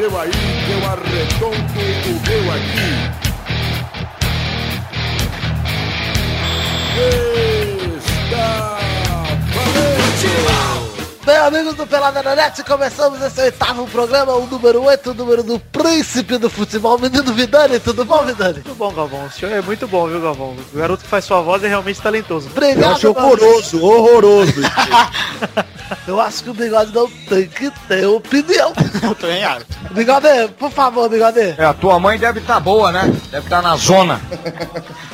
seu aí, que eu arredondo o meu aqui. Está amigos do Pelada na Net, começamos esse oitavo programa, o número 8, o número do príncipe do futebol, menino Vidani. Tudo bom, Vidani? Muito bom, Galvão. O senhor é muito bom, viu, Galvão? O garoto que faz sua voz é realmente talentoso. Eu Obrigado, acho Galvão. horroroso, horroroso. Eu acho que o bigode não tem que ter opinião. Eu também acho. Bigode, por favor, bigode. É, a tua mãe deve estar boa, né? Deve estar na zona.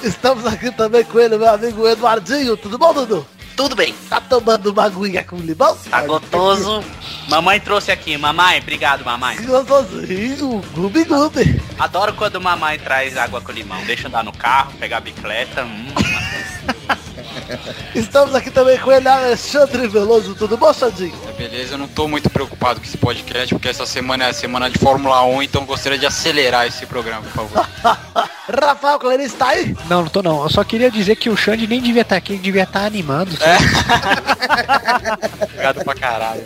Estamos aqui também com ele, meu amigo Eduardinho. Tudo bom, Dudu? Tudo bem, Tá tomando uma aguinha com limão? tá gostoso. Mamãe trouxe aqui, mamãe, obrigado, mamãe. Que gostosinho, gubi gubi. Adoro quando mamãe traz água com limão. Deixa eu andar no carro, pegar a bicicleta. Hum. Estamos aqui também com ele, Alexandre Veloso. Tudo bom, Xandinho? Beleza, eu não tô muito preocupado com esse podcast, porque essa semana é a semana de Fórmula 1, então gostaria de acelerar esse programa, por favor. Rafael Clarice está aí? Não, não tô não. Eu só queria dizer que o Xande nem devia estar aqui, ele devia estar animando. Obrigado pra caralho.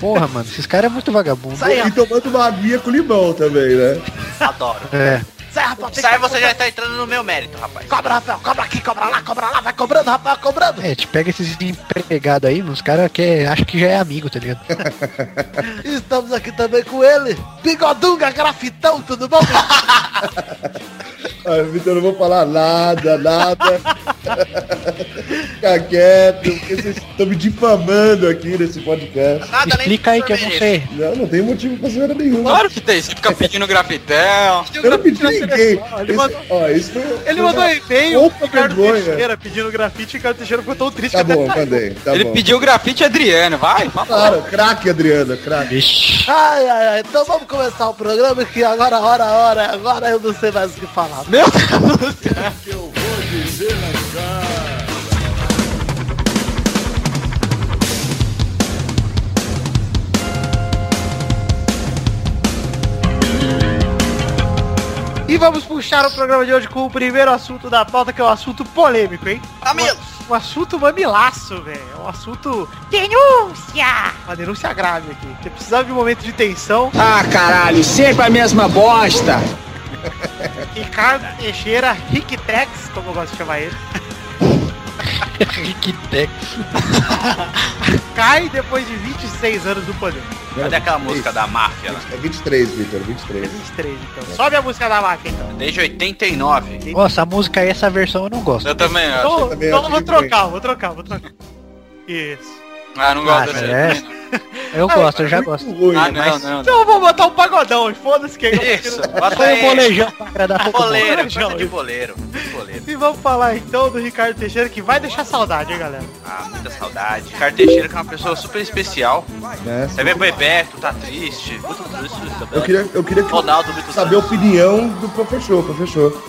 Porra, mano, esses caras é muito vagabundo. Sai, e tomando uma aguinha com limão também, né? Adoro. É. sai, Rafael. tem Sai, você já está entrando no meu mérito, rapaz. Cobra, Rafael, cobra aqui, cobra lá, cobra lá, vai cobrando, Rafael, cobrando. É, te pega esses empregados aí, os caras que acham que já é amigo, tá ligado? Estamos aqui também com ele, Bigodunga Grafitão, tudo bom? Ah, Vitor, eu não vou falar nada, nada. Fica quieto, porque vocês estão me difamando aqui nesse podcast. Nada Explica aí que eu não sei. Não, não tem motivo pra zoeira nenhuma. Claro que tem, você fica pedindo grafitel. Eu não pedi ninguém. Ele Esse- mandou- ó, isso foi, Ele foi mandou e-mail Opa, pro Ricardo vergonha. Teixeira pedindo grafite e o Ricardo Teixeira ficou tão triste Tá que bom, até mandei. Tá Ele bom. pediu grafite Adriano, vai. Claro, craque, Adriana, craque. Ai, ai, ai, então vamos começar o programa que agora, hora, hora, agora eu não sei mais o que falar. Meu Deus do céu. Que eu vou dizer na cara. E vamos puxar o programa de hoje com o primeiro assunto da pauta, que é um assunto polêmico, hein? Amigo. Um, um assunto mamilaço, velho. Um assunto denúncia! Uma denúncia grave aqui. Você precisava de um momento de tensão. Ah, caralho, sempre a mesma bosta. Ricardo Teixeira, Rick Tex, como eu gosto de chamar ele. Rick Tex. Cai depois de 26 anos do poder. Cadê aquela música da máfia lá? É 23, Vitor, 23. 23, então. Sobe a música da máquina, então. Desde 89. Nossa, a música aí, essa versão eu não gosto. Eu também acho. Então, também então acho eu vou trocar, vou trocar, vou trocar. Isso. Ah, não gosto Ah, dessa. é? Eu gosto, eu já gosto. Ruim. Ah, não, não, não. Então eu vou botar um pagodão e foda-se que Isso, bota um molejão pra agradar. Boleiro, coisa de boleiro. de boleiro. E vamos falar então do Ricardo Teixeira que vai deixar saudade, hein, galera? Ah, muita saudade. Ricardo Teixeira que é uma pessoa super especial. Né? Você vê Bebeto, tá triste. Muito triste. Eu queria, eu queria que- Ronaldo, muito saber a opinião do professor, professor.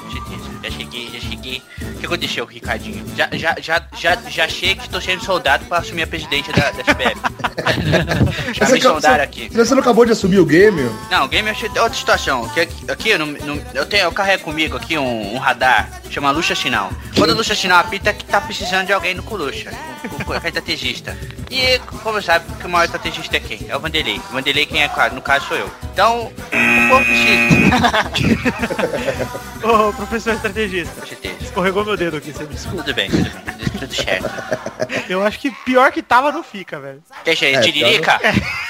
Já cheguei, já cheguei. O que aconteceu, Ricardinho? Já, já, já, já, já chego que tô sendo soldado pra assumir a presidência da, da SBF. me soldaram aqui. Você não acabou de assumir o game? Não, o game eu achei outra situação. Que aqui, não, não- eu, tenho, eu carrego comigo aqui um, um radar, chama Luxa Sinal. Quando a Luxa Sinal apita, é que tá precisando de alguém no Coluxa, com, com estrategista. E, como sabe, que o maior estrategista é quem? É o Vanderlei. O Vanderlei quem é, claro, no caso sou eu. Então, o povo precisa. Ô, professor estrategista, escorregou meu dedo aqui, você me desculpa. Tudo bem, tudo bem. Tudo certo. Eu acho que pior que tava não fica, velho. Deixa aí, É, tiririca?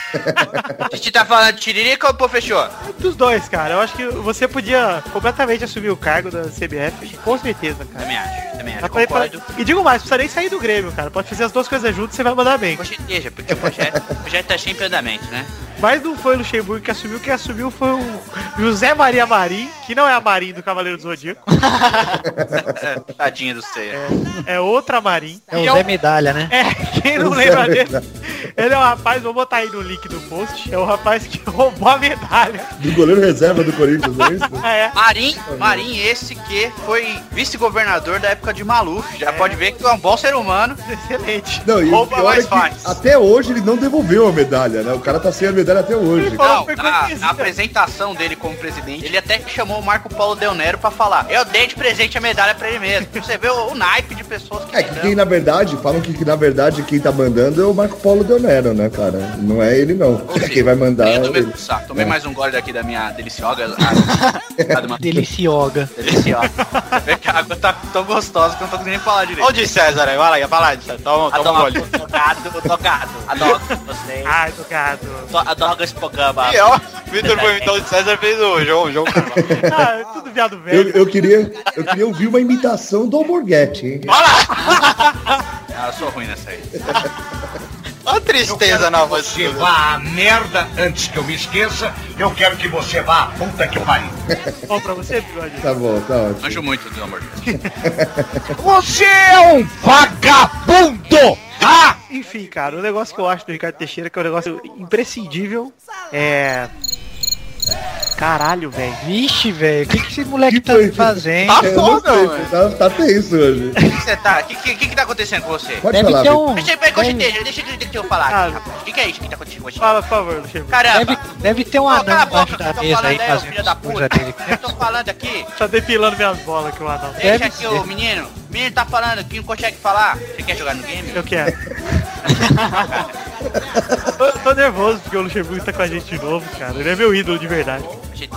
A gente tá falando de tiririca ou professor? Dos dois, cara. Eu acho que você podia completamente assumir o cargo da CBF, com certeza, cara. Também acho, também acho, concordo. E digo mais, não precisa nem sair do Grêmio, cara. Pode fazer as duas coisas juntas e você vai mandar bem. Com certeza, porque o projeto, o projeto tá sempre em andamento, né? Mas não foi o Luxemburgo que assumiu, quem assumiu foi o José Maria Marim, que não é a Marim do Cavaleiro do Zodíaco, Tadinha do ceia. é outra Marim. É o Zé Medalha, né? É, quem não lembra dele, ele é o rapaz, vou botar aí no link do post, é o rapaz que roubou a medalha. Do goleiro reserva do Corinthians, não é isso? É, Marim, Marim, esse que foi vice-governador da época de Maluf. Já pode ver que é um bom ser humano. excelente. Não, e o Rouba pior mais é até hoje ele não devolveu a medalha, né? O cara tá sem a medalha medalha até hoje. Não, na, apresentação dele como presidente, ele até que chamou o Marco Paulo Del Nero pra falar. Eu dei de presente a medalha pra ele mesmo. Você vê o, o naipe de pessoas que É que quem na verdade, falam que, que na verdade quem tá mandando é o Marco Paulo Del Nero, né, cara? Não é ele não. Seja, Quem vai mandar é eu tomei, ele. saco. Tomei É. mais um gole daqui da minha. A, Delicioga. deliciosa. Vê que a água tá tão gostosa que eu não tô conseguindo nem falar direito. Onde César aí? Vai lá, vai lá, César. Toma, toma um gole. tocado, tocado. Adoro vocês. Ai, tocado. Adoro esse programa. E ó, Vitor foi imitar o César fez o João, João. Ah, é tudo viado Eu, velho. eu, queria, eu queria ouvir uma imitação do Alborguete, hein? Ah, eu sou ruim nessa aí. Olha a tristeza na voz. Você vá à merda antes que eu me esqueça. Eu quero que você vá à puta que pariu. Bom pra você, bigode. Tá bom, tá ótimo. Manjo muito, pelo amor de Deus. Você é um vagabundo! Ah! Enfim, cara, o negócio que eu acho do Ricardo Teixeira, que é um negócio imprescindível, é... Caralho, velho. Vixe, velho, o que, que esse moleque Que tá foi? fazendo? Tá não foda, mano. tá, tá tenso hoje. O que que você tá? O que, que, que que tá acontecendo com você? Pode Deve falar, ter um. Deixa, peraí, deixa, deixa, deixa, deixa eu falar Ah. aqui, rapaz. O que, que é isso que tá acontecendo com você? Fala, por favor. Caramba! deve, deve ter um anão cala a embaixo da que eu tô mesa falando aí aí, ô fazendo filho da puta. dele. Eu tô falando aqui. Tá depilando minhas bolas aqui, o anão. Deixa Deve aqui ser. o menino. O menino tá falando que não consegue falar. Você quer jogar no game? Eu quero. tô, tô nervoso porque o Luxemburgo tá com a gente de novo, cara. Ele é meu ídolo de verdade. A gente,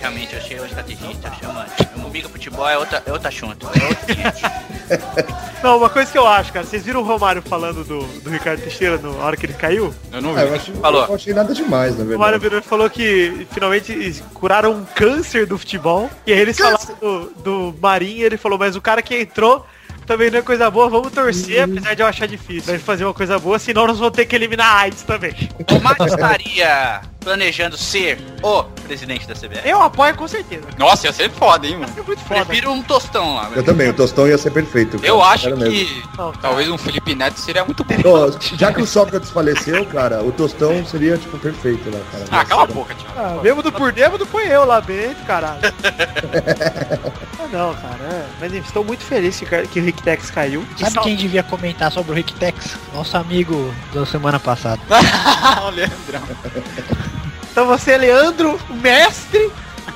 realmente, eu achei o estrategista, chama. Comigo futebol é outra, é outra assunto. É outro gente. Não, uma coisa que eu acho, cara. Vocês viram o Romário falando do, do Ricardo Teixeira no- na hora que ele caiu? Eu não Ah, eu, vi. achei, Falou. eu não achei nada demais, na O Romário verdade. virou e falou que finalmente curaram um câncer do futebol. E aí eles falaram do, do Marinho e ele falou, mas o cara que entrou também não é coisa boa, vamos torcer, apesar de eu achar difícil. Pra ele fazer uma coisa boa, senão nós vamos ter que eliminar a AIDS também. O estaria planejando ser o presidente da CBF. Eu apoio com certeza. Nossa, ia ser foda, hein, mano. É muito foda. Prefiro um tostão lá. Eu também, o Tostão ia ser perfeito. cara. Eu acho que cara. talvez um Felipe Neto seria muito bom. Ó, já que o Sócrates faleceu, cara, o Tostão seria, tipo, perfeito lá, cara. Ah, cala a boca, tio. Ah, bêbado por bêbado foi eu lá dentro, caralho. ah, não, cara. é. Mas enfim, estou muito feliz que, que o Rick Tex caiu. Sabe quem devia comentar sobre o Rick Tex? Nosso amigo da semana passada. o Leandrão. Então você, Leandro, o mestre.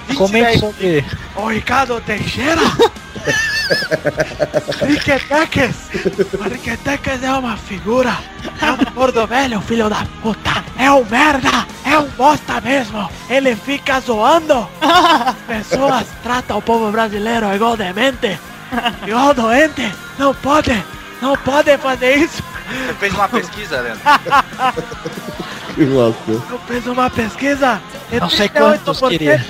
20 Comente sobre. Ô, Ricardo Teixeira. Riqueteques. O Riqueteques é uma figura. É um gordo velho, filho da puta. É um merda. É um bosta mesmo. Ele fica zoando. As pessoas tratam o povo brasileiro igual demente. Igual doente. Não pode. Não pode fazer isso. Você fez uma pesquisa, Leandro? Nossa. Eu fiz uma pesquisa e Não sei 38% quantos queria.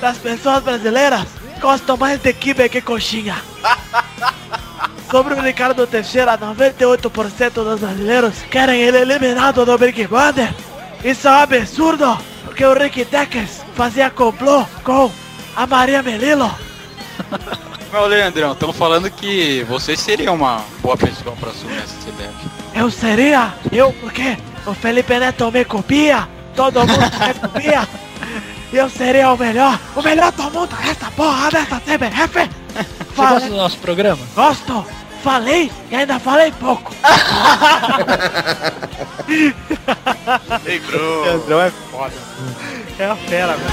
das pessoas brasileiras gostam mais de kibe que coxinha. Sobre o Ricardo Teixeira, 98% dos brasileiros querem ele eliminado do Big Brother. Isso é um absurdo, porque o Rick Deckers fazia complô com a Maria Melilo. Meu Leandrão, estão falando que você seria uma boa pessoa pra assumir essa CBF. Eu seria, eu porque o Felipe Neto me copia, todo mundo me copia. Eu seria o melhor, o melhor do mundo nessa porra dessa CBF. Você gosta Falei, do nosso programa? gosto, falei e ainda falei pouco. Ei, bro. Leandrão é foda. É a fera, velho.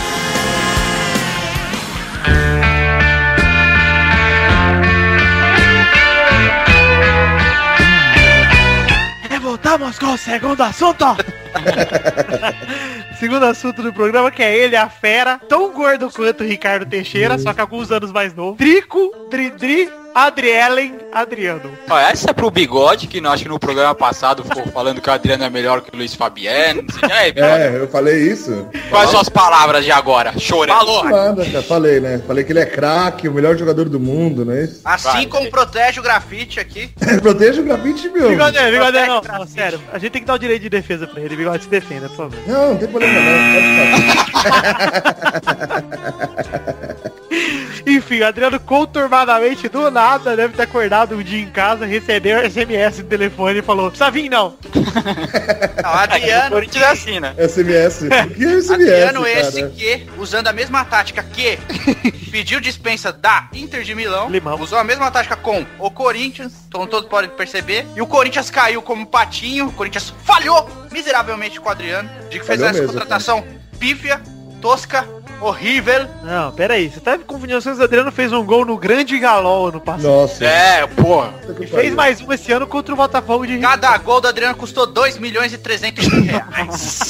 Voltamos com o segundo assunto. segundo assunto do programa, que é ele, a fera, tão gordo quanto o Ricardo Teixeira, só que alguns anos mais novo. Trico, Dridri, Adrielen, Adriano. Ó, essa é pro bigode, que acho que no programa passado ficou falando que o Adriano é melhor que o Luiz Fabiano. Aí, bigode, É, eu falei isso. quais são as palavras de agora? Chorando. Falou. Nada, cara. Falei, né? Falei que ele é craque, o melhor jogador do mundo, né? Assim Vai, como protege o grafite aqui. Proteja o grafite, meu. Bigode, bigode, Protege não, não, sério. A gente tem que dar o direito de defesa pra ele. Bigode, se defenda, por favor. Não, não tem problema não. Pode falar. Enfim, o Adriano conturbadamente, do nada, deve ter acordado um dia em casa, recebeu SMS no telefone e falou, precisa vir não. Não, O Adriano, Corinthians é assim, né? SMS. O que é SMS, Adriano esse cara? que, usando a mesma tática que pediu dispensa da Inter de Milão, Limão. usou a mesma tática com o Corinthians, então todos podem perceber, e o Corinthians caiu como patinho, o Corinthians falhou miseravelmente com o Adriano, de que fez Falhou essa mesmo, contratação pífia, tosca, horrível, Não, pera aí, você tá me confundindo, o Adriano fez um gol no Grande Galol ano passado. Nossa. É, porra. E fez mais um esse ano contra o Botafogo de cada gol do Adriano custou 2 milhões e 300 mil reais.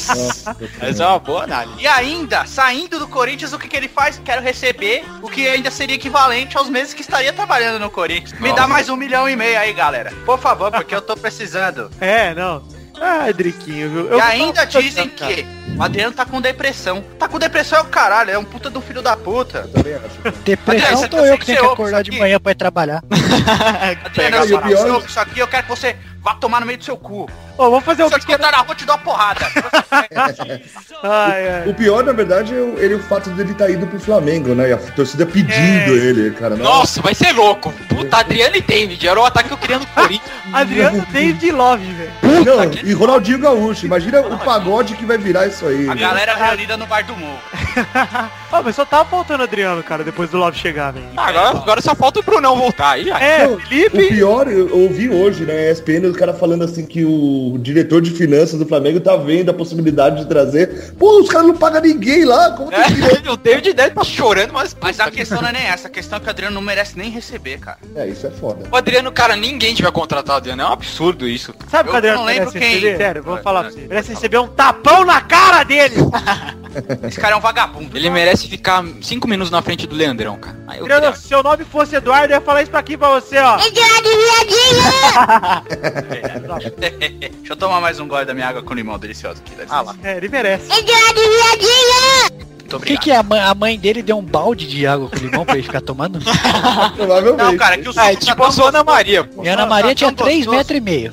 Nossa, Mas é uma boa análise. E ainda, saindo do Corinthians, o que, que ele faz? Quero receber o que ainda seria equivalente aos meses que estaria trabalhando no Corinthians. Me dá mais um milhão e meio aí, galera. Por favor, porque eu tô precisando. É, não. Ah, Driquinho, viu? e Eu- ainda dizem que o Adriano tá com depressão. Tá com depressão é o caralho, é um puta do filho da puta. eu também acho. Depressão Adriano, tô você eu que tenho que acordar de manhã pra ir trabalhar. Adriano, E o se pior- isso aqui, eu quero que você vá tomar no meio do seu cu. Ô, vamos fazer um Se eu te pequeno... contar na rua, te dou uma porrada. Ai, ai. O pior, na verdade, é o, ele, o fato dele estar indo pro Flamengo, né? E a torcida pedindo É. ele, cara. Nossa, vai ser louco. Puta, Adriano e David. Era o ataque que eu queria no Corinthians. Adriano David Love, velho. Não, e Ronaldinho Gaúcho. Imagina o pagode que vai virar isso aí. A né? galera reunida no bar do morro. Ah, mas só tava faltando Adriano, cara, depois do Love chegar, velho. Ah, agora, agora só falta o Brunão voltar. Aí. É, Não, O Felipe... pior, eu ouvi hoje na ESPN o cara falando assim que o diretor de finanças do Flamengo tá vendo a possibilidade de trazer. Pô, os caras não pagam ninguém lá. Como que É, o David deve tá chorando, mas. Mas a questão não é nem essa, a questão é que o Adriano não merece nem receber, cara. É, isso é foda. O Adriano, cara, ninguém tiver contratado o Adriano. É um absurdo isso. Sabe o que o Eu Adriano não lembro merece quem- receber? Sério, vou Vai, falar vai. pra você. Merece receber um tapão na cara dele! Esse cara é um vagabundo. Ele merece ficar cinco minutos na frente do Leandrão, cara. Aí queria- se seu nome fosse Eduardo, eu ia falar isso aqui pra você, ó. Deixa eu tomar mais um gole da minha água com limão deliciosa aqui. Ah lá. É, ele merece. Muito O que, obrigado. que é? a mãe, a mãe dele deu um balde de água com limão pra ele ficar tomando? Provavelmente. Não, cara, é que o suco, Ah, é tá tipo tão a sua Ana Maria, pô. E a Ana Tá Maria tão tinha 3 gostoso. metros e meio.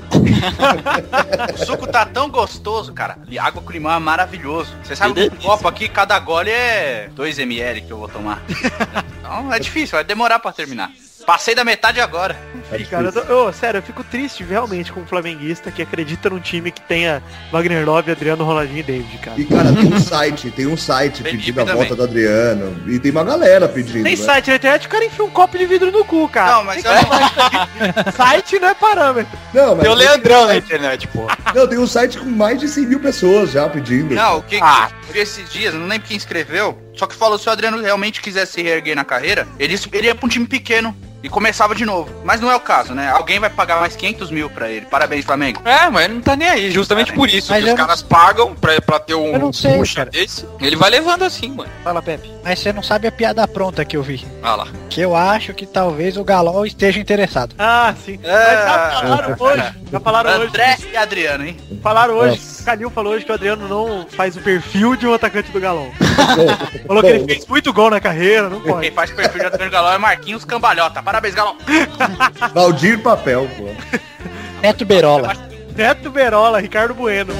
O suco tá tão gostoso, cara. E água com limão é maravilhoso. Você sabe que um copo aqui, cada gole é 2ml que eu vou tomar. Então é difícil, vai demorar pra terminar. Passei da metade agora. Ih, cara, eu tô- ô, sério, eu fico triste realmente com um flamenguista que acredita num time que tenha Wagner Love, Adriano, Ronaldinho e David, cara. E cara, tem um site, tem um site Felipe pedindo a também. volta do Adriano. E tem uma galera pedindo. Tem né? site na internet, o cara enfia um copo de vidro no cu, cara. Não, mas eu não... Site não é parâmetro. Não, mas Tem o Leandrão na internet, pô. Não, tem um site com mais de 100 mil pessoas já pedindo. Não, o que Ah. que vi esses dias, não lembro quem escreveu, só que falou se o Adriano realmente quisesse se reerguer na carreira, ele, ele ia pra um time pequeno e começava de novo. Mas não é o caso, né? Alguém vai pagar mais 500 mil pra ele. Parabéns, Flamengo. É, mas ele não tá nem aí, justamente por isso. Mas que os não- caras pagam pra, pra ter um Eu não sei, puxa cara. desse. Ele vai levando assim, mano. Fala, Pepe. Mas você não sabe a piada pronta que eu vi. Olha lá. Que eu acho que talvez o Galol esteja interessado. Ah, sim. É. Mas já falaram hoje. Já falaram hoje. André e Adriano, hein? Falaram hoje. Nossa. O Calil falou hoje que o Adriano não faz o perfil de um atacante do Galão. Bom, Falou que ele fez muito gol na carreira, não pode. Quem faz perfil de Adriano Galão é Marquinhos Cambalhota. Parabéns, Galão. Valdir Papel, pô. Neto Berola. Neto Berola, Ricardo Bueno.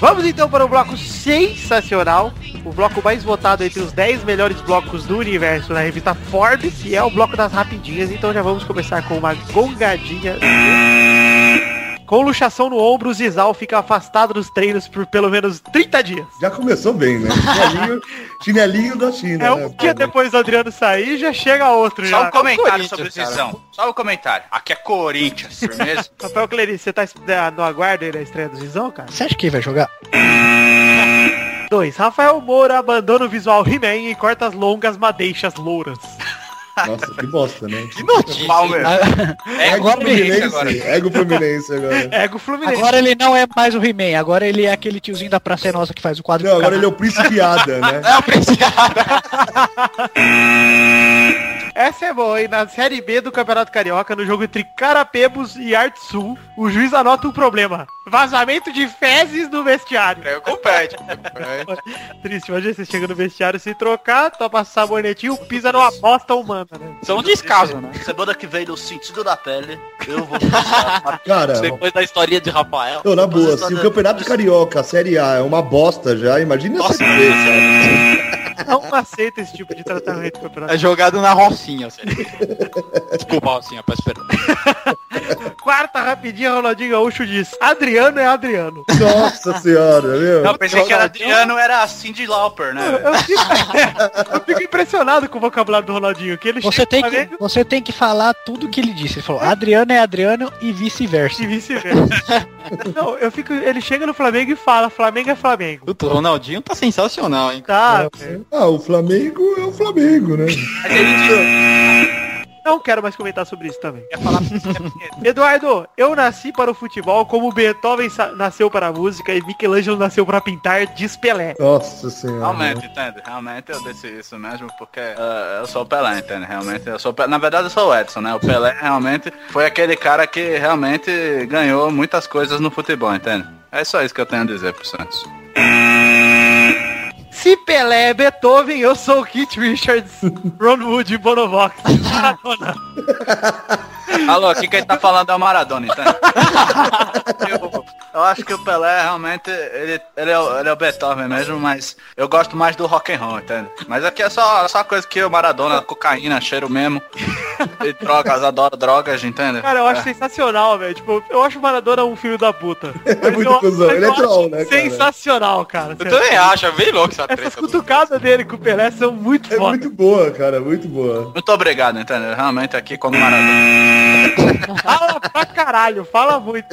Vamos então para o bloco sensacional, o bloco mais votado entre os 10 melhores blocos do universo na revista Forbes, e é o bloco das rapidinhas, então já vamos começar com uma gongadinha. Com luxação no ombro, o Zizal fica afastado dos treinos por pelo menos 30 dias. Já começou bem, né? Chinelinho, chinelinho da China. É né? um dia depois do Adriano sair, já chega outro Só já. um comentário sobre o cara. Zizão. Só um comentário. Aqui é Corinthians, firmeza? Rafael Clerice, você tá da- no aguardo aí da estreia do Zizão, cara? Você acha que vai jogar? 2. Rafael Moura abandona o visual He-Man e corta as longas madeixas louras. Nossa, que bosta, né? Que notícia. Mal mesmo. É Ego agora Fluminense, agora. Ego Fluminense agora. Ego Fluminense. Agora ele não é mais o He-Man, agora ele é aquele tiozinho da Praça é Nossa que faz o quadro Não, agora ele é o Príncipe Ada, né? É o Preciado. essa é boa, hein? Na Série B do Campeonato Carioca, no jogo entre Carapebos e Arte Sul, o juiz anota um problema. Vazamento de fezes no vestiário. É, compete. Triste, imagina você chega no vestiário se trocar, toma sabonetinho, pisa numa bosta humana, né? São descaso, né? Semana que vem, no sentido da pele, eu vou passar Cara, Depois da historinha de Rafael. ô, na boa, se o Campeonato Carioca, a Série A, é uma bosta já, imagina a Série B, cara. Não aceita esse tipo de tratamento campeonato. É jogado na rocinha, assim. Desculpa, rocinha, peço perdão. Quarta rapidinha, Ronaldinho Gaúcho diz, Adriano é Adriano. Nossa senhora, meu. Não, pensei que era Adriano, era a Cindy Lauper, né? Eu fico, eu fico impressionado com o vocabulário do Ronaldinho, que ele Você chega tem, que, você tem que falar tudo que ele disse. Ele falou, Adriano é Adriano e vice-versa. e vice-versa. Não, eu fico, ele chega no Flamengo e fala, Flamengo é Flamengo. O Ronaldinho tá sensacional, hein? Tá, Ah, o Flamengo é o Flamengo, né? Não quero mais comentar sobre isso também. Eduardo, eu nasci para o futebol como Beethoven nasceu para a música e Michelangelo nasceu para pintar, diz Pelé. Nossa senhora. Realmente, entende? Realmente eu disse isso mesmo porque eh, eu sou o Pelé, entende? Realmente eu sou o Pelé. Na verdade eu sou o Edson, né? O Pelé realmente foi aquele cara que realmente ganhou muitas coisas no futebol, entende? É só isso que eu tenho a dizer pro Santos. Se Pelé é Beethoven, eu sou o Keith Richards, Ron Wood e Bonovox. Maradona. Alô, aqui quem tá falando é o Maradona, entende? eu, eu acho que o Pelé realmente, ele, ele, é, o, ele é o Beethoven mesmo, mas eu gosto mais do rock and roll, entende? Mas aqui é só, só coisa que o Maradona, cocaína, cheiro mesmo. E drogas, adoro drogas, entende? Cara, eu acho sensacional, velho. Tipo, eu acho o Maradona um filho da puta. É muito eu- cuzão. Ele é troll, né, cara? Sensacional, cara. Eu também acho, é bem louco essa Essas cutucadas dele com o Pelé são muito É foda. muito boa, cara, muito boa. Muito obrigado, entendeu? Realmente aqui quando o Maradona. Fala pra caralho, fala muito.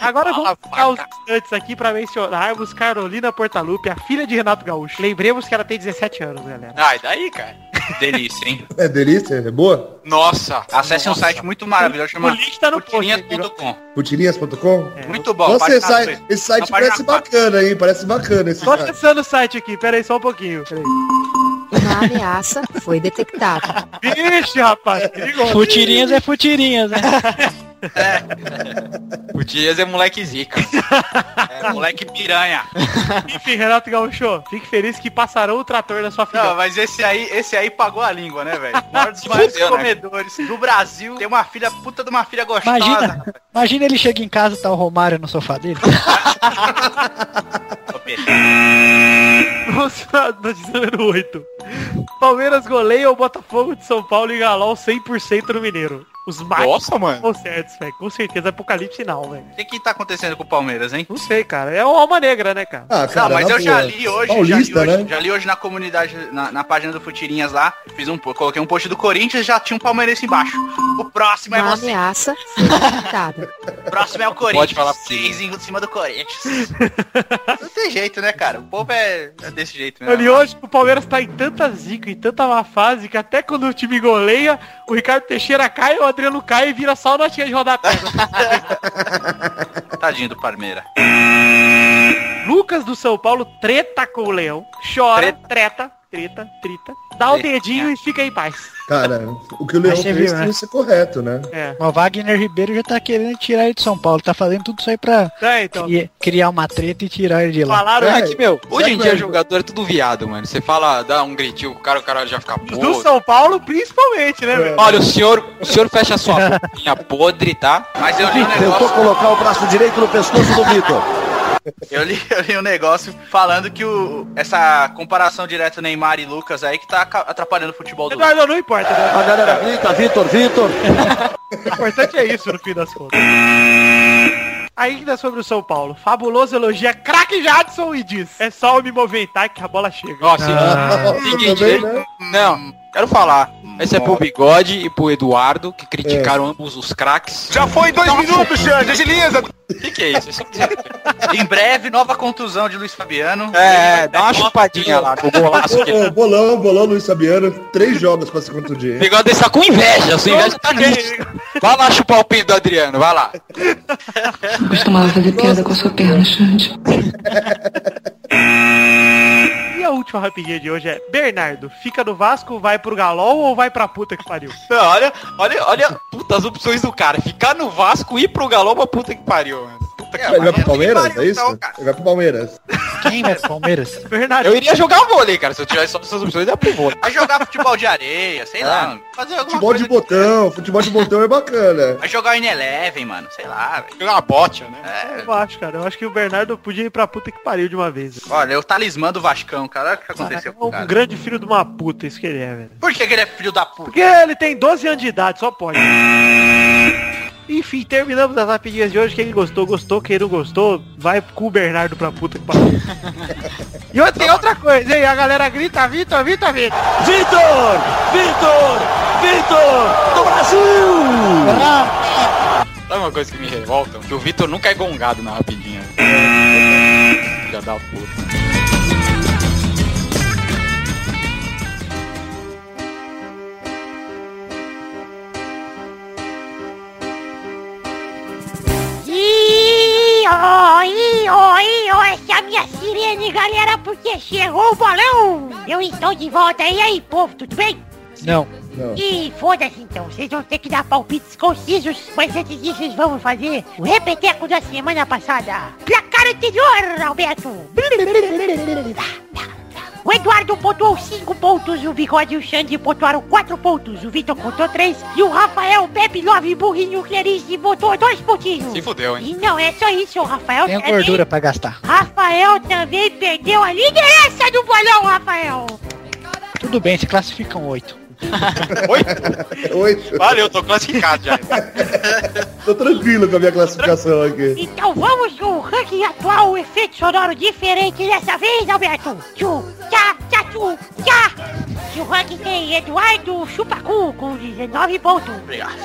Agora vamos ficar os instantes aqui pra mencionarmos Carolina Portalupe, a filha de Renato Gaúcho. Lembremos que ela tem 17 anos, galera. Ai, daí, cara. Delícia, hein? É delícia? É boa? Nossa. Acesse um site muito maravilhoso O chamado link tá no post. Futirinhas.com. Putirinhas.com? Muito bom. Nossa, página esse esse site parece bacana, hein? Parece bacana esse Tô site. acessando o site aqui, pera aí só um pouquinho. Pera aí. Uma ameaça foi detectada. Vixe, rapaz, perigoso. Futirinhas é futirinhas, né? O Dias é moleque zica. É, moleque piranha. Enfim, Renato Gaúcho, fique feliz que passarão o trator na sua filha. Não, mas esse aí, esse aí pagou a língua, né, velho? O maior dos maiores né? comedores do Brasil. Tem uma filha, puta de uma filha gostosa. Imagina, imagina ele chega em casa e tá o Romário no sofá dele. Pra notícia número 8. Palmeiras goleia o Botafogo de São Paulo e Galol 100% no Mineiro. Os mais Nossa, mano. estão certos, velho. Com certeza, apocalipse final, velho. O que que tá acontecendo com o Palmeiras, hein? Não sei, cara. É uma alma negra, né, cara? Ah, cara, não, mas eu já boa. li hoje, Paulista, já, li hoje né? já li hoje na comunidade, na, na página do Futirinhas lá, fiz um, coloquei um post do Corinthians e já tinha um palmeirense embaixo. O próximo é Uma você, ameaça o próximo é o Corinthians. Pode falar seis em cima do Corinthians. Não tem jeito, né, cara? O povo é, é desse jeito Eu li mesmo. hoje o Palmeiras tá em tanta zica, em tanta má fase, que até quando o time goleia, o Ricardo Teixeira cai, o Adriano cai e vira só notinha de rodapé. Tadinho do Palmeiras. Lucas do São Paulo treta com o Leão, chora, treta, treta, trita, dá o dedinho e fica em paz. Cara, o que o Leão fez viu, tem né? que ser correto, né? É. O Wagner Ribeiro já tá querendo tirar ele de São Paulo. Tá fazendo tudo isso aí pra É, então. cri- criar uma treta e tirar ele de lá. Falaram É, É que, meu, hoje em dia vai- jogador é tudo viado, mano. Você fala, dá um gritinho com o cara, o cara já fica do puto. São Paulo, principalmente, né, velho? Olha, o senhor, o senhor fecha sua boquinha podre, tá? Mas eu li um negócio, colocar o braço direito no pescoço do Vitor. Eu li, eu li um negócio falando que o, essa comparação direta Neymar e Lucas aí que tá atrapalhando o futebol do Eduardo, não importa, né? A galera grita, Vitor, Vitor. O importante é isso, no fim das contas. Ainda sobre o São Paulo. Fabuloso elogia craque Jadson e diz É só eu me movimentar que a bola chega. Ó, seguinte, Ah, seguinte, também, né? não, quero falar. Esse é pro Bigode e pro Eduardo, que criticaram ambos os craques. Já foi em dois minutos, Xande, agiliza. O que, que é isso? Em breve, nova contusão de Luiz Fabiano. É, é, dá uma chupadinha lá no golaço. que- ô, bolão, bolão, Luiz Fabiano, três jogos pra se contundir. O Bigode está com inveja, sua inveja tá nisso. Vai lá chupar o pinto do Adriano, vai lá. Costumava fazer piada com a sua perna, Xande. A última rapidinha de hoje é, Bernardo, fica no Vasco, vai pro Galol ou vai pra puta que pariu? Não, olha, olha, olha, puta, as opções do cara. Ficar no Vasco ir pro Galão pra puta que pariu, mano. Puta que Ele vai pro que Palmeiras, pariu, é isso? então, cara. Ele vai pro Palmeiras. Quem vai pro Palmeiras? Bernardo, Eu iria jogar vôlei, cara. Se eu tivesse só essas opções, eu ia pro vôlei. Vai jogar futebol de areia, sei lá, Ah. Fazer alguma Futebol coisa. de botão, futebol de botão é bacana. Vai jogar em Eleven, mano. Sei lá, velho. Jogar uma bote, né? É. eu acho, cara. Eu acho que o Bernardo podia ir pra puta que pariu de uma vez. Olha, é o talismã do Vascão, cara. Olha o que aconteceu É com o um cara. grande filho de uma puta, isso que ele é, velho. Por que, que ele é filho da puta? Porque ele tem 12 anos de idade, só pode. Enfim, terminamos as rapidinhas de hoje. Quem gostou, gostou. Quem não gostou, vai com o Bernardo pra puta que pariu. e outra- tem outra coisa, hein? A galera grita, Vitor, Vitor, Vitor. Vitor! Vitor! Vitor! Do Brasil! Sabe uma coisa que me revolta? Que o Vitor nunca é gongado na rapidinha. Já dá puta. Ó, ih, ó, essa é a minha sirene, galera, porque chegou o balão! Eu estou de volta, e aí, povo, tudo bem? Não. Não. E foda-se então, vocês vão ter que dar palpites concisos, mas antes disso vocês vão fazer o repeteco da semana passada. Placar anterior, Alberto! O Eduardo pontuou 5 pontos, o Bigode e o Xande pontuaram 4 pontos, o Vitor contou 3 e o Rafael Pepe Love Burrinho Clarice botou 2 pontinhos. Se fudeu, hein? E não é só isso, o Rafael Tenho também- gordura pra gastar. Rafael também perdeu a liderança do bolão, Rafael. Tudo bem, se classificam oito. Oito? Oito. Valeu, tô classificado já. Tô tranquilo com a minha classificação aqui. Então vamos no ranking atual, o efeito sonoro diferente dessa vez, Alberto. Tchu, tchá, tchá, tchu, tchá. E o ranking tem Eduardo Chupacu com 19 pontos. Obrigado.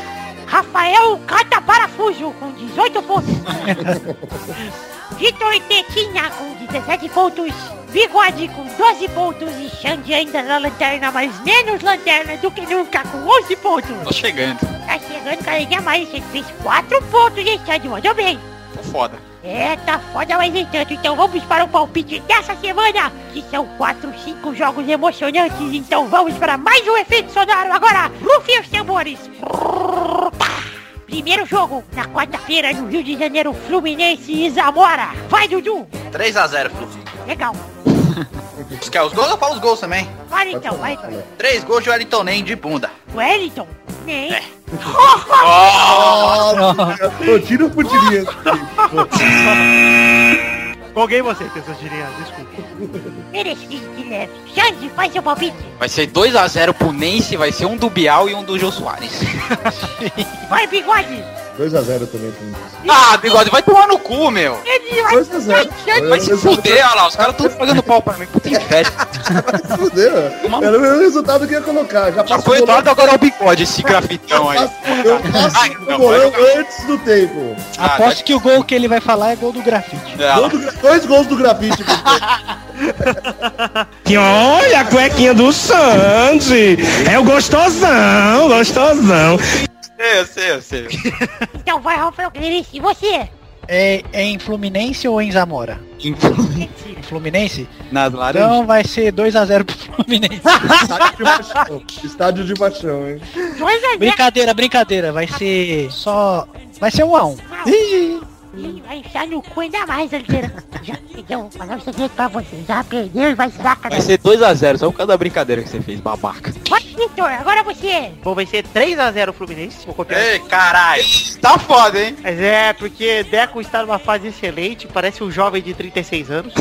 Rafael Cata Parafuso com 18 pontos. Vitor Tetinha com 17 pontos. Bigode com 12 pontos. E Xande ainda na lanterna, mas menos lanterna do que nunca com 11 pontos. Tô chegando. Tá chegando cada dia mais. Você fez 4 pontos, hein, Xande? Mandou bem. Tô foda. É, tá foda, mas nem tanto. Então vamos para o palpite dessa semana, que são 4, 5 jogos emocionantes. Então vamos para mais um efeito sonoro agora. Rufem os tambores. Primeiro jogo, na quarta-feira, no Rio de Janeiro, Fluminense e Zamora. Vai, Dudu. 3x0, Flu. Legal. Você quer os gols ou fala os gols também? Então, vai. 3 gols de Wellington Nem de bunda. Wellington. Nem. Ô, tira por tirinha. Colguei você, pessoas tirinhas, desculpa. Merecido leve. Xande, faz seu palpite. Vai ser 2x0 pro Nense, vai ser um do Bial e um do Jô Soares. Vai, bigode. 2x0 também. mim. ah, bigode, vai tomar no cu, meu. Ele vai. 2x0. Vai se fuder, olha lá, os caras tudo pagando pau pra mim, puta inveja. Vai se fuder, ó. Era o mesmo resultado que ia colocar. Já Já passou foi o agora é o bigode, esse grafitão aí. Eu passo Ai, o vai antes do tempo. Ah, Aposto que o gol que ele vai falar é gol do grafite. Gol do dois gols do grafite. E olha a cuequinha do Sandy. É o gostosão, gostosão. Eu sei, eu sei. Então vai, Rafael Clarice. E você? É, é em Fluminense ou em Zamora? Em Fluminense? Nas laranjas. Então vai ser 2x0 pro Fluminense. Estádio de paixão. Estádio de paixão, hein? 2 a 0. brincadeira, brincadeira. Vai ser só. Vai ser 1x1. Ih, vai enfiar no cu ainda mais, Aldeira. Já perdeu, vou falar um segredo pra você. Já perdeu e vai se dar cada Vai ser 2x0, só por causa da brincadeira que você fez, babaca. Vai, Vitor, agora você. Bom, vai ser 3x0 Fluminense. Vou copiar. Ei, caralho. Tá foda, hein? Mas é, porque Deco está numa fase excelente, parece um jovem de 36 anos.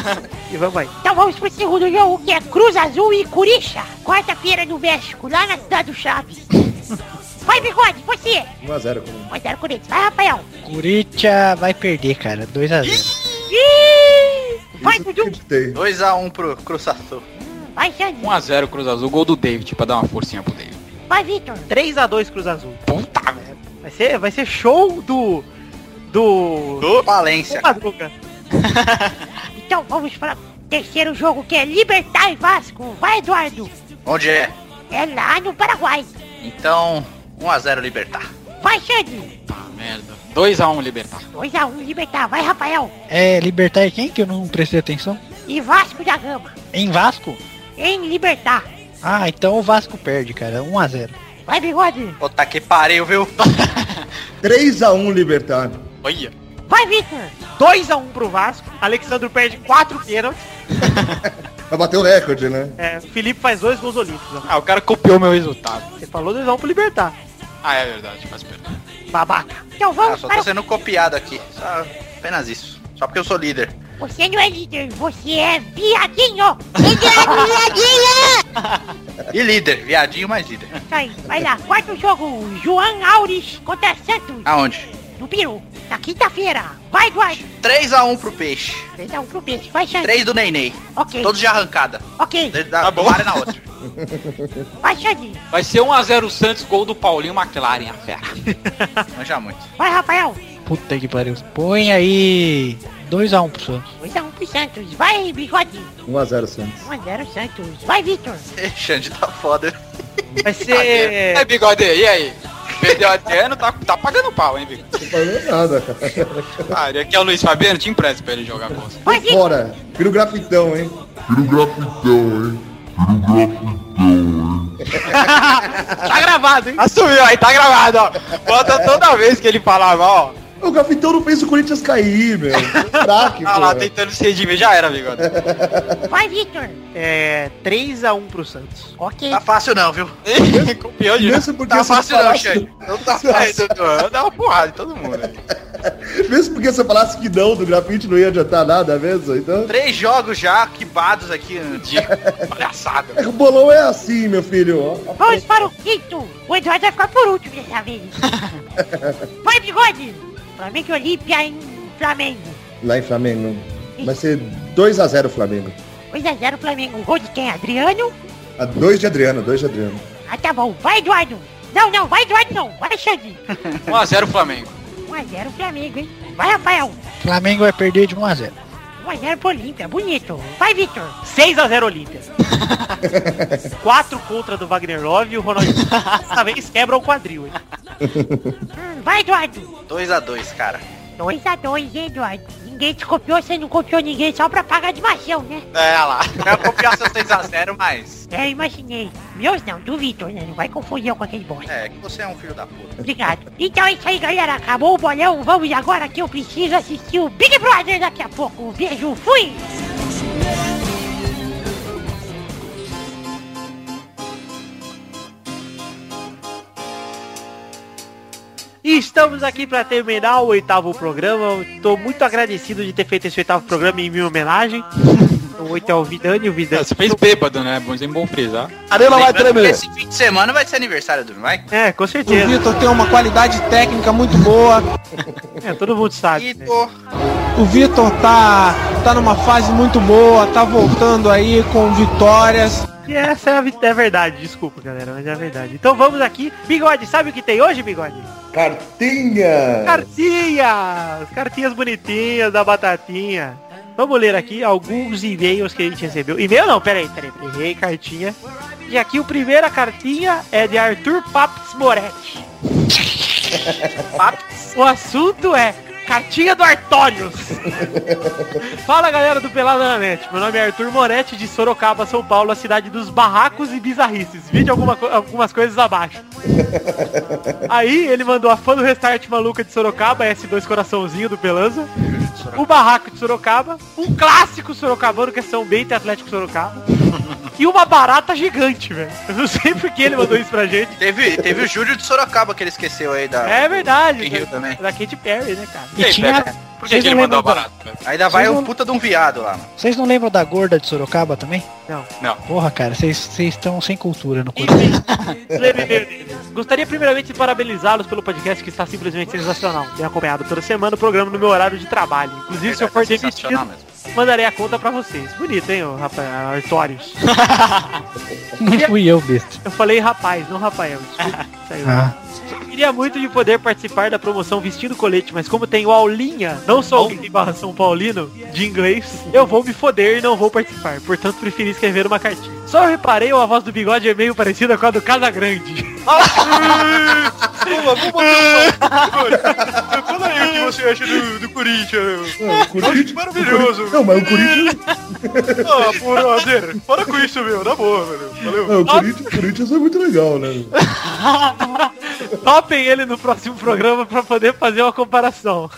e vamos aí. Então vamos pro segundo jogo, que é Cruz Azul e Curixa. Quarta-feira no México, lá na cidade do Chaves. Vai, Bigode, você. 1x0 comigo. Vai dar o Corinthians. Vai, Rafael. Corinthians vai perder, cara. 2x0. Ih, Vai, Dudu. acreditei. 2x1 pro Cruz Azul. Vai, Xande. 1x0 Cruz Azul, gol do David, pra dar uma forcinha pro David. Vai, Vitor. 3x2 Cruz Azul. Puta merda. Vai ser, vai ser show do. Do. Do Valência. Madruga. Então vamos para o terceiro jogo, que é Libertar e Vasco. Vai, Eduardo. Onde é? É lá no Paraguai. Então, 1x0 Libertar. Vai, Xande. Tá merda. 2x1 Libertar. 2x1 Libertar. Vai, Rafael. É Libertar quem que eu não prestei atenção? e Vasco da Gama. Em Vasco? Em Libertar. Ah, então o Vasco perde, cara. 1x0. Vai, bigode. Puta que pariu, viu? 3x1 Libertar. Olha. Vai, Victor. 2x1 pro Vasco. Alexandre perde 4 pênaltis. Vai bater o recorde, né? É, o Felipe faz dois gols olímpicos. ó. Ah, o cara copiou meu resultado. Você falou 2x1 pro Libertar. Ah, é verdade, faz pena. Babaca. Então Ah, vamos só para tô sendo copiado aqui. Só apenas isso. Só porque eu sou líder. Você não é líder, você é viadinho. Você é viadinho. E líder, viadinho mais líder. Isso aí, vai lá. Quarto jogo, João Aures contra Santos. Aonde? No Peru. Na quinta-feira. Vai, Eduardo. 3x1 pro peixe. 3x1 pro peixe. Vai, Xande. 3 do Neném. Ok. Todos de arrancada. Ok. Da, Tá bom. na outra. Vai, Xande. Vai ser 1x0 Santos, gol do Paulinho McLaren, a fera. Manja muito. Vai, Rafael. Puta que pariu. Põe aí 2x1 pro Santos. 2x1 pro Santos. Vai, bigode. 1x0 Santos. 1x0 Santos. Vai, Victor. Ê, Xande tá foda. Vai ser... É, bigode, e aí? Perdeu a Adriano, tá, tá pagando pau, hein, bigode? Não falou nada, cara. Ah, e aqui é o Luiz Fabiano, te empresto pra ele jogar bola. Vai, Victor. Fora. Vira o grafitão, hein? Tá gravado, hein? Assumiu, aí tá gravado, ó. Bota toda vez que ele falava, ó. O grafitão não fez o Corinthians cair, meu. Craque, Ah lá, pô. tentando se redimir, já era, bigode. Vai, Victor. É... 3x1 pro Santos. Ok. Tá fácil não, viu? Copiou de Mesmo porque Tá você fácil não, falasse- Xande. Não tá fácil, Dudu. Dá uma porrada em todo mundo. Mesmo porque você falasse que não do grafite não ia adiantar nada mesmo, então. Três jogos já quibados aqui. De palhaçada. É que O bolão é assim, meu filho. Vamos para o quinto. O Eduardo vai ficar por último dessa vez. Vai, bigode. Flamengo e Olímpia em Flamengo. Lá em Flamengo. Vai ser 2x0 Flamengo. 2x0 Flamengo. Gol de quem? Adriano? A 2 de Adriano, 2 de Adriano. Ah, tá bom. Vai, Eduardo. Não, não. Vai, Eduardo, não. Vai, Xande. 1x0 Flamengo. 1x0 Flamengo, hein? Vai, Rafael. Flamengo vai perder de 1x0. 1x0 pro Olímpia. Bonito. Vai, Victor. 6x0 Olímpia. 4 contra do Wagner Love e o Ronaldinho dessa vez quebra o quadril, hein? Hum, vai, Eduardo. 2x2, cara. 2x2, hein, Eduardo? Ninguém te copiou, você não copiou ninguém só pra pagar de machão, né? É, lá. Eu ia copiar seus 6x0, mas. É, imaginei. Meus não, do Vitor, né? Não vai confundir eu com aquele bosta. É, que você é um filho da puta. Obrigado. Então é isso aí, galera. Acabou o bolão. Vamos agora que eu preciso assistir o Big Brother daqui a pouco. Beijo, fui! E estamos aqui para terminar o oitavo programa. Estou muito agradecido de ter feito esse oitavo programa em minha homenagem. O oito é o Vidani, o Vidani. Você fez bêbado, né? Bom, sem bom frisar. Arena vai tremer. Esse fim de semana vai ser aniversário do não vai? É, com O certeza. Vitor tem uma qualidade técnica muito boa. É, todo mundo sabe. né? Vitor. O Vitor tá, tá numa fase muito boa, tá voltando aí com vitórias. E essa é a é verdade, desculpa galera, mas é a verdade. Então vamos aqui. Bigode, sabe o que tem hoje, Bigode? Cartinha. Cartinhas! Cartinhas bonitinhas da batatinha. Vamos ler aqui alguns e-mails que a gente recebeu. E-mail não, peraí, peraí. Errei, cartinha. E aqui o primeira cartinha é de Arthur Paps Moretti. Paps. O assunto é Cartinha do Artórios. Fala galera do Pelada na Net. Meu nome é Arthur Moretti de Sorocaba, São Paulo, a cidade dos barracos e bizarrices. Vídeo alguma co- algumas coisas abaixo. Aí ele mandou a fã do Restart Maluca de Sorocaba, S2 Coraçãozinho do Pelanza. O Barraco de Sorocaba. Um clássico sorocabano que é São Bento e Atlético Sorocaba. E uma barata gigante, velho. Eu não sei por que ele mandou isso pra gente. Teve, teve o Júlio de Sorocaba que ele esqueceu aí da. É verdade. Também. Da Katy Perry, né, cara? E Ei, tinha. Pepe, Por que, Vocês que ele não mandou lembram barato? Ainda vai não- puta de um viado lá, mano. Vocês não lembram da gorda de Sorocaba também? Não. Não. Porra, cara, vocês vocês estão sem cultura no coração. Gostaria primeiramente de parabenizá-los pelo podcast que está simplesmente sensacional. Tenho acompanhado toda semana o programa no meu horário de trabalho. Inclusive, se eu for demitido, mesmo. mandarei a conta pra vocês. Bonito, hein, rapaz, Artórios? Não fui eu, besta. Eu falei rapaz, não Rafael. Desculpa. Saiu. Ah. Queria muito de poder participar da promoção vestindo colete, mas como tenho aulinha, não sou alguém barra São Paulino, de inglês, eu vou me foder e não vou participar. Portanto, preferi escrever uma cartinha. Só reparei, a voz do bigode é meio parecida com a do Casa Grande. Pula, vamos botar Pula aí o que você acha do, do Corinthians? Não, o Corinthians- maravilhoso. Não, mas o Corinthians. Ah, brother, para com isso, meu, na boa, velho. Valeu. Não, o Corinthians, o Corinthians é muito legal, né? Topem ele no próximo programa pra poder fazer uma comparação.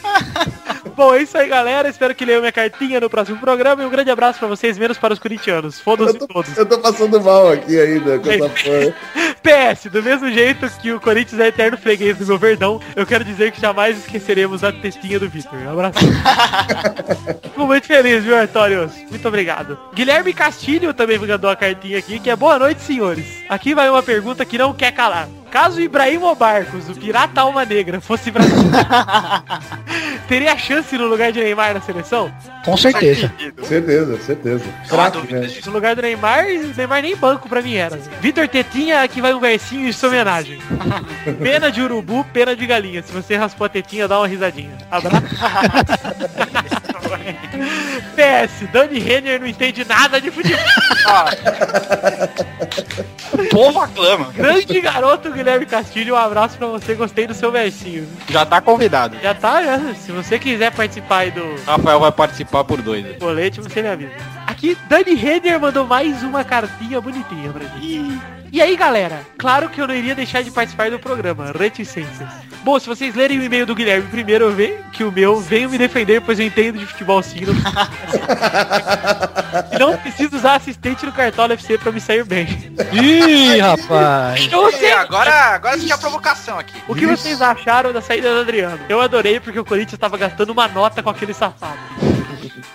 Bom, é isso aí, galera. Espero que leiam minha cartinha no próximo programa. E um grande abraço pra vocês, menos para os corintianos. Foda-se todos. Eu tô passando mal aqui ainda com essa porra. PS, do mesmo jeito que o Corinthians é eterno freguês do meu verdão, eu quero dizer que jamais esqueceremos a testinha do Vitor. Um abraço. Fico muito feliz, viu, Artorius? Muito obrigado. Guilherme Castilho também mandou a cartinha aqui, que é boa noite, senhores. Aqui vai uma pergunta que não quer calar. Caso Ibrahim Barcos, o pirata alma negra, fosse brasileiro, teria chance no lugar de Neymar na seleção? Com certeza. Certeza, certeza. Né? No lugar do Neymar, Neymar nem banco pra mim era. Vitor Tetinha, aqui vai um versinho de sua homenagem. Pena de urubu, pena de galinha. Se você raspou a tetinha, dá uma risadinha. Abraço. PS, Dani Renner não entende nada de futebol. O povo aclama. Grande garoto Guilherme Castilho, um abraço pra você, gostei do seu versinho. Já tá convidado. Já tá, já. Se você quiser participar aí do Rafael vai participar por dois. colete, você me avisa. Aqui, Dani Renner mandou mais uma cartinha bonitinha pra gente. E aí, galera? Claro que eu não iria deixar de participar do programa, reticências. Bom, se vocês lerem o e-mail do Guilherme primeiro, eu vejo que o meu venho me defender, pois eu entendo de futebol sim. Não... e não preciso usar assistente no Cartola FC pra me sair bem. Ih, rapaz. Eu sei. E agora, agora tinha provocação aqui. O que vocês acharam da saída do Adriano? Eu adorei porque o Corinthians tava gastando uma nota com aquele safado.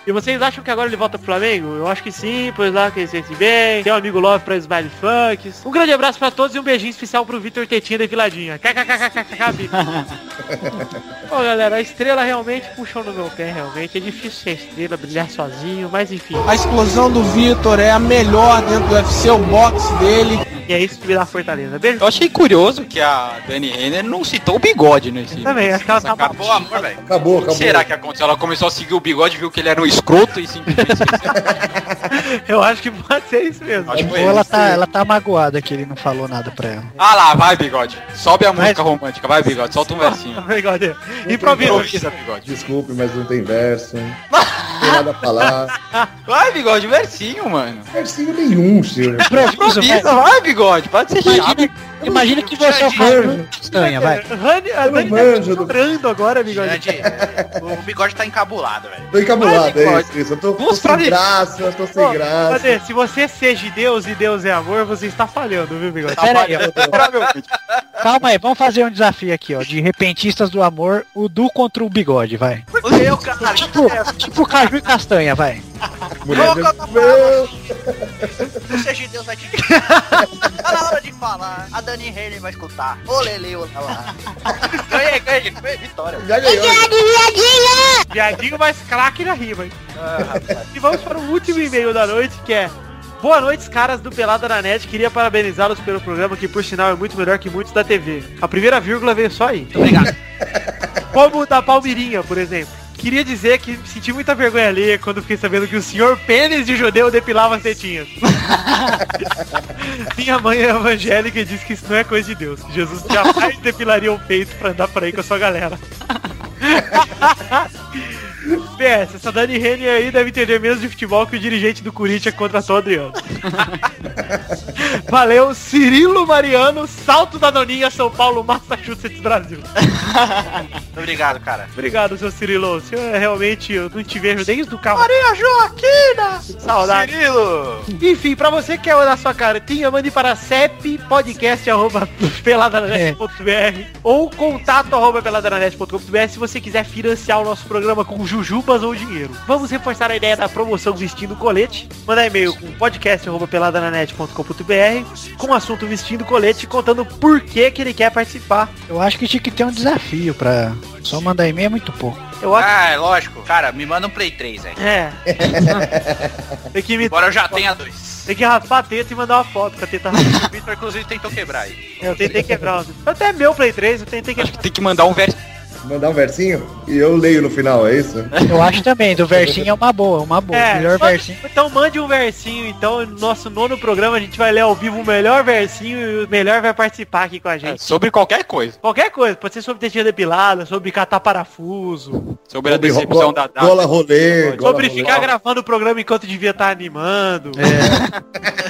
E vocês acham que agora ele volta pro Flamengo? Eu acho que sim, pois lá que ele se sente bem. Tem um amigo love pra Smile Funks. Um grande abraço pra todos e um beijinho especial pro Vitor Tetinha da Viladinha. KKKKKK, Vitor. Pô, galera, a estrela realmente puxou no meu pé, realmente. É difícil ser estrela, brilhar sozinho, mas enfim. A explosão do Vitor é a melhor dentro do UFC, o boxe dele. E é isso que me dá fortaleza. Beijo. Eu achei curioso que a Dani Renner não citou o bigode nesse. Também, acho que ela tá Acabou o amor, velho. Acabou, O que acabou. será que aconteceu? Ela começou a seguir o bigode, viu que ele era um escroto e simplesmente esqueceu. Eu acho que pode ser isso mesmo. Acho Ou ela tá, ela tá magoada que ele não falou nada pra ela. Ah lá, vai bigode. Sobe a música romântica, vai bigode, solta um versinho. Bigode. Improvisa. Improvisa, bigode. Desculpe, mas não tem verso. Não tem nada a falar. Vai, bigode, versinho, mano. Versinho nenhum, senhor. Improvisa, vai, bigode. Pode ser chato. Imagina, imagina que você é o Fernando Castanha, vai. Rani, a Dani tá chorando agora, bigode. É, o bigode tá encabulado, velho. Tô encabulado, Vai, é isso, isso. Eu tô, tô sem graça, eu tô sem Pô, graça. Cadê? Se você seja Deus e Deus é amor, você está falhando, viu, bigode? Pera aí, calma aí, vamos fazer um desafio aqui, ó, de repentistas do amor, o Du contra o bigode, vai. Eu, cara, Tipo, tipo Caju e Castanha, vai. Mulher Ô, de- Meu, o seja Deus vai te Tá na hora de falar. A Dani Henry vai escutar. Ô, Lele, ô, lá. Ganhei, ganhei, ganhei, vitória. Já ganhou. Viadinho mais craque na rima, hein? e vamos para o último e-mail da noite, que é... Boa noite, caras do Pelada na Net. Queria parabenizá-los pelo programa, que por sinal é muito melhor que muitos da TV. A primeira vírgula veio só aí. Obrigado. Como o da Palmirinha, por exemplo. Queria dizer que senti muita vergonha alheia quando fiquei sabendo que o senhor pênis de judeu depilava as tetinhas. Minha mãe é evangélica e diz que isso não é coisa de Deus. Jesus jamais depilaria o peito pra andar por aí com a sua galera. PS, essa Dani Renner aí deve entender menos de futebol que o dirigente do Corinthians contratou o Adriano. Valeu, Cirilo Mariano, Salto da Doninha, São Paulo, Massachusetts, Brasil. Obrigado, cara. Obrigado, seu Cirilo. Senhor é realmente, eu não te vejo desde o carro. Maria Joaquina! Saudade. Cirilo! Enfim, pra você que quer mandar sua cartinha, mande para ceppodcast.peladanet.br ou contato arroba se você quiser financiar o nosso programa com jujubas ou dinheiro. Vamos reforçar a ideia da promoção vestindo colete. Mandar e-mail com podcast.peladananet.com.br com o assunto vestindo colete, contando por que que ele quer participar. Eu acho que tinha que ter um desafio pra só mandar e-mail é muito pouco. Eu acho Ah, é lógico. Cara, me manda um Play 3, velho. É. Tem que me Embora eu já tenha dois. Tem que raspar a teta e mandar uma foto com a teta O Victor, inclusive, tentou quebrar aí. Eu tentei quebrar. o- Até meu Play 3, eu tentei quebrar. Tem que mandar um verso. Mandar um versinho? E eu leio no final, é isso? Eu acho também, do versinho é uma boa, uma boa. É, melhor versinho. Então mande um versinho, então, no nosso nono programa a gente vai ler ao vivo o melhor versinho e o melhor vai participar aqui com a É, gente. sobre qualquer coisa. Qualquer coisa, pode ser sobre tetinha depilada, sobre catar parafuso, Sobre a Sobre decepção ro- da data. Gola rolê. gola sobre rolê. ficar gravando o programa enquanto devia estar animando.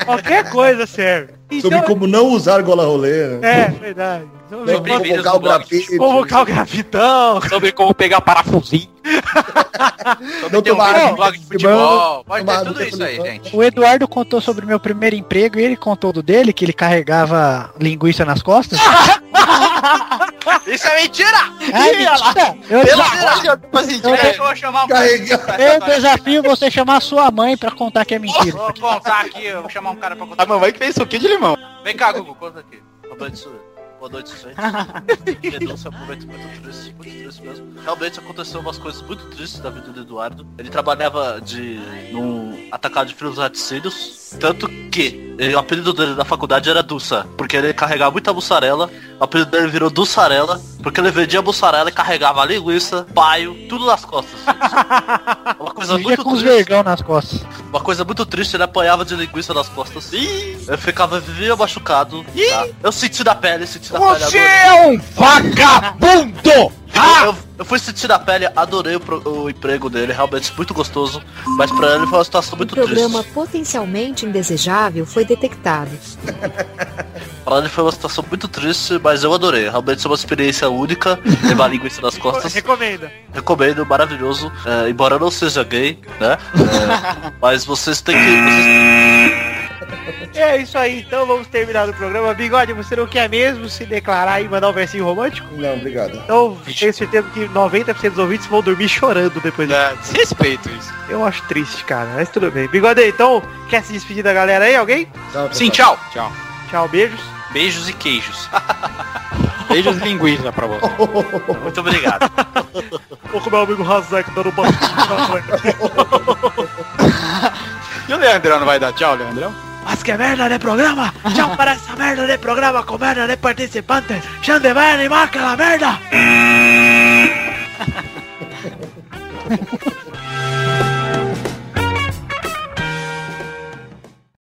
Qualquer coisa serve. Sobre Então, como não usar gola rolê. né? é, verdade. Sobre Sobre convocar o grafite. convocar o grafitão. Sobre como pegar parafusinho. Sobre Não ter um tomar- no blog de futebol. Pode ter tudo do isso aí, gente. O Eduardo contou sobre o meu primeiro emprego e ele contou do dele, que ele carregava linguiça nas costas. Isso é mentira! Ai, mentira! Eu, Pelo desa- Espera aí que eu vou chamar um eu desafio você chamar a sua mãe pra contar que é mentira. Vou contar aqui, eu vou chamar um cara pra contar. A mamãe que fez suquinho de limão. Vem cá, Gugu, conta aqui. Boa noite, boa noite, gente. Denúncia é um momento muito triste, muito triste mesmo. Realmente aconteceu umas coisas muito tristes da vida do Eduardo. Ele trabalhava de num atacado de filhos laticínios, tanto que eh, o apelido dele na faculdade era Dussa, porque ele carregava muita mussarela. O apelido dele virou Dussarela, porque ele vendia mussarela e carregava linguiça, paio, tudo nas costas. gente. Uma coisa muito com os triste. vergão nas costas. Uma coisa muito triste, ele apanhava de linguiça nas costas. Eu ficava, vivia machucado. tá? Eu senti na pele, senti adorei. é um vagabundo! Eu, eu- eu fui sentir na pele, adorei o, o emprego dele, realmente muito gostoso. Mas pra ele foi uma situação O muito programa triste. potencialmente indesejável foi detectado. Pra ele foi uma situação muito triste, mas eu adorei. Realmente é uma experiência única, levar linguiça nas costas. Recomenda. Recomendo, maravilhoso. É, embora eu não seja gay, né? É, mas vocês têm que. vocês- É isso aí, então vamos terminar o programa. Bigode, você não quer mesmo se declarar e mandar um versinho romântico? Não, obrigado. Então, tenho certeza que 90% dos ouvintes vão dormir chorando depois disso. É, desrespeito isso. Eu acho triste, cara, mas tudo bem. Bigode, então, quer se despedir da galera aí? Alguém? Tchau, Sim, tchau. Tchau. Tchau, beijos. Beijos e queijos. Beijos e linguiça pra você. Muito obrigado. Vou com meu amigo Razek dando um E o Leandrão não vai dar tchau, Leandrão? Más que verla en el programa, ya para esa merda en el programa con merda de participantes, ya de ver y marca la merda.